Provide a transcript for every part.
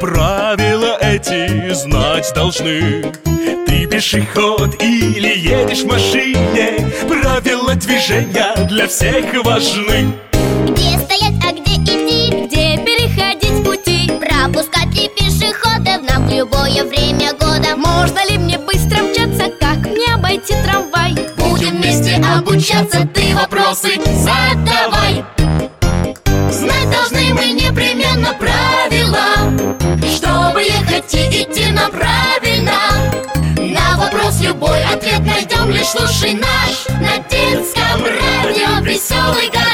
Правила эти знать должны Ты пешеход или едешь в машине Правила движения для всех важны Где стоять, а где идти? Где переходить пути? Пропускать ли пешеходов нам в любое время года? Можно ли мне быстро мчаться? Как мне обойти трамвай? Будем вместе обучаться, ты вопросы задавай слушай наш На детском радио Веселый гараж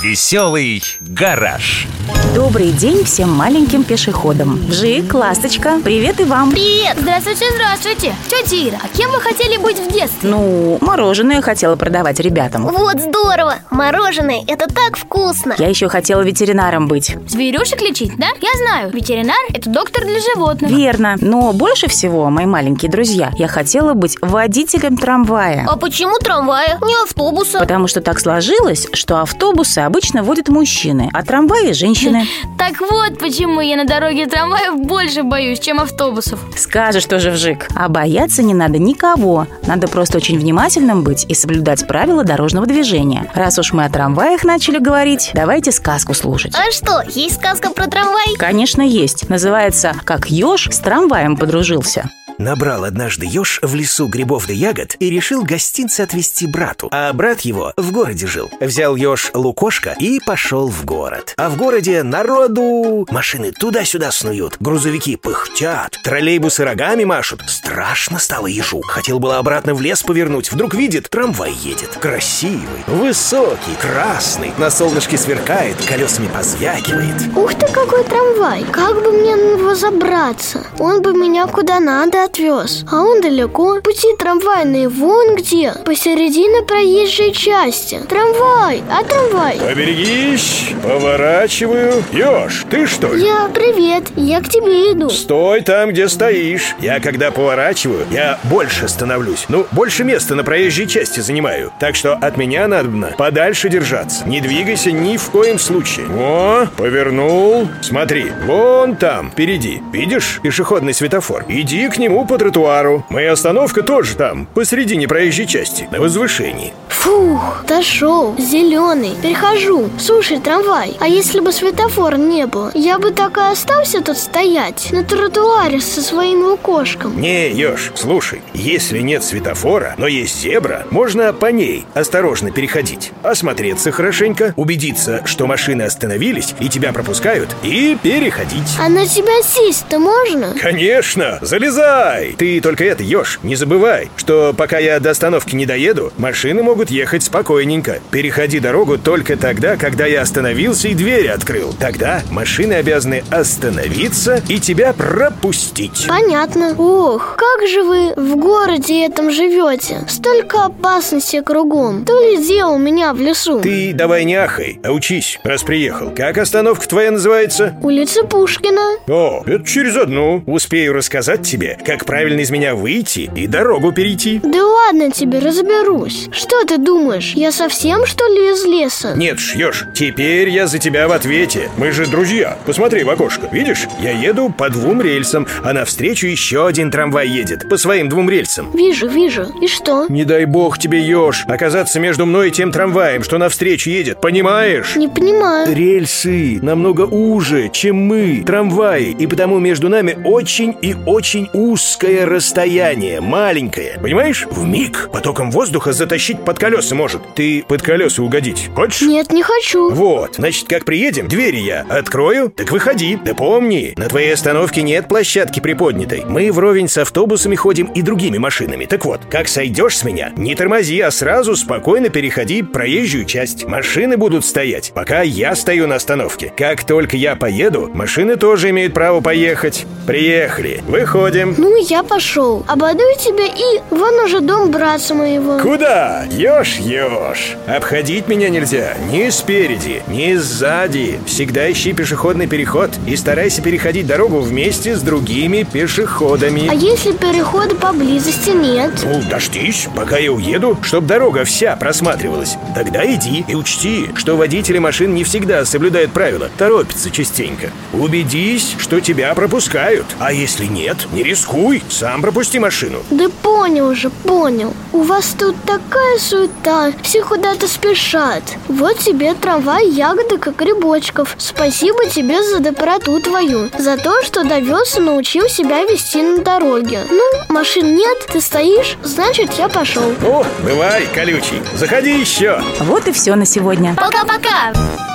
Веселый гараж. Добрый день всем маленьким пешеходам. Жик, Ласточка, привет и вам. Привет! Здравствуйте, здравствуйте! Тетя Ира, а кем вы хотели быть в детстве? Ну, мороженое хотела продавать ребятам. Вот здорово! Мороженое, это так вкусно! Я еще хотела ветеринаром быть. Зверюшек лечить, да? Я знаю, ветеринар – это доктор для животных Верно. Но больше всего, мои маленькие друзья, я хотела быть водителем трамвая. А почему трамвая, не автобуса? Потому что так сложилось, что автобусы обычно водят мужчины, а трамваи – женщины. Так вот, почему я на дороге трамваев больше боюсь, чем автобусов Скажешь тоже вжик. А бояться не надо никого. Надо просто очень внимательным быть и соблюдать правила дорожного движения. Раз уж мы о трамваях начали говорить, давайте сказку слушать. А что, есть сказка про трамвай? Конечно, есть. Называется «Как еж с трамваем подружился». Набрал однажды еж в лесу грибов да ягод и решил гостинцы отвезти брату. А брат его в городе жил. Взял еж лукошка и пошел в город. А в городе народу... Машины туда-сюда снуют, грузовики пыхтят, троллейбусы рогами машут. Страшно стало ежу. Хотел было обратно в лес повернуть. Вдруг видит, трамвай едет. Красивый, высокий, красный. На солнышке сверкает, колесами позвякивает. Ух ты, какой трамвай! Как бы мне на него забраться? Он бы меня куда надо отвез. А он далеко. Пути трамвайные вон где. Посередине проезжей части. Трамвай! А трамвай? Поберегись, поворачиваю. Ёж, ты что ли? Я привет, я к тебе иду. Стой там, где стоишь. Я когда поворачиваю, я больше становлюсь. Ну, больше места на проезжей части занимаю. Так что от меня надо подальше держаться. Не двигайся ни в коем случае. О, повернул. Смотри, вон там, впереди. Видишь пешеходный светофор? Иди к нему по тротуару. Моя остановка тоже там, посередине проезжей части, на возвышении. Фух, дошел, зеленый, перехожу. Слушай, трамвай, а если бы светофора не было, я бы так и остался тут стоять, на тротуаре со своим лукошком. Не, Ёж, слушай, если нет светофора, но есть зебра, можно по ней осторожно переходить. Осмотреться хорошенько, убедиться, что машины остановились и тебя пропускают, и переходить. А на тебя сесть-то можно? Конечно, залезай! Ты только это, Ёж, не забывай, что пока я до остановки не доеду, машины могут ехать спокойненько. Переходи дорогу только тогда, когда я остановился и двери открыл. Тогда машины обязаны остановиться и тебя пропустить. Понятно. Ох, как же вы в городе этом живете? Столько опасности кругом. То ли дело у меня в лесу. Ты давай не ахай, а учись, раз приехал. Как остановка твоя называется? Улица Пушкина. О, это через одну. Успею рассказать тебе, как правильно из меня выйти и дорогу перейти. Да ладно тебе, разберусь. Что ты думаешь, я совсем что ли из леса? Нет, шьешь. Теперь я за тебя в ответе. Мы же друзья. Посмотри в окошко. Видишь? Я еду по двум рельсам, а навстречу еще один трамвай едет по своим двум рельсам. Вижу, вижу. И что? Не дай бог тебе, еж, оказаться между мной и тем трамваем, что навстречу едет. Понимаешь? Не понимаю. Рельсы намного уже, чем мы, трамваи, и потому между нами очень и очень узкое расстояние, маленькое. Понимаешь? В миг потоком воздуха затащить под колеса может. Ты под колеса угодить хочешь? Нет, не хочу. Вот, значит, как приедем, двери я открою, так выходи. Да помни, на твоей остановке нет площадки приподнятой. Мы вровень с автобусами ходим и другими машинами. Так вот, как сойдешь с меня, не тормози, а сразу спокойно переходи проезжую часть. Машины будут стоять, пока я стою на остановке. Как только я поеду, машины тоже имеют право поехать. Приехали, выходим. Ну Ну, я пошел. Ободую тебя и вон уже дом братца моего. Куда? Ешь, ешь. Обходить меня нельзя ни спереди, ни сзади. Всегда ищи пешеходный переход и старайся переходить дорогу вместе с другими пешеходами. А если перехода поблизости нет? Ну, дождись, пока я уеду, чтоб дорога вся просматривалась. Тогда иди и учти, что водители машин не всегда соблюдают правила, торопятся частенько. Убедись, что тебя пропускают. А если нет, не рискуй, сам пропусти машину. Да понял уже, понял. У вас тут такая суета, все куда-то спешат. Вот тебе трамвай ягоды как грибочков. Спасибо тебе за доброту твою, за то, что довез и научил себя вести на дороге. Ну, машин нет, ты стоишь, значит я пошел. О, бывай, колючий, заходи еще. Вот и все на сегодня. Пока-пока!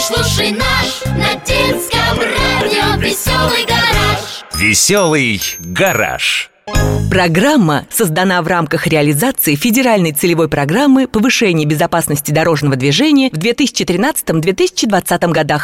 Слушай наш На детском радио Веселый гараж Веселый гараж. Программа создана в рамках реализации федеральной целевой программы повышения безопасности дорожного движения в 2013-2020 годах.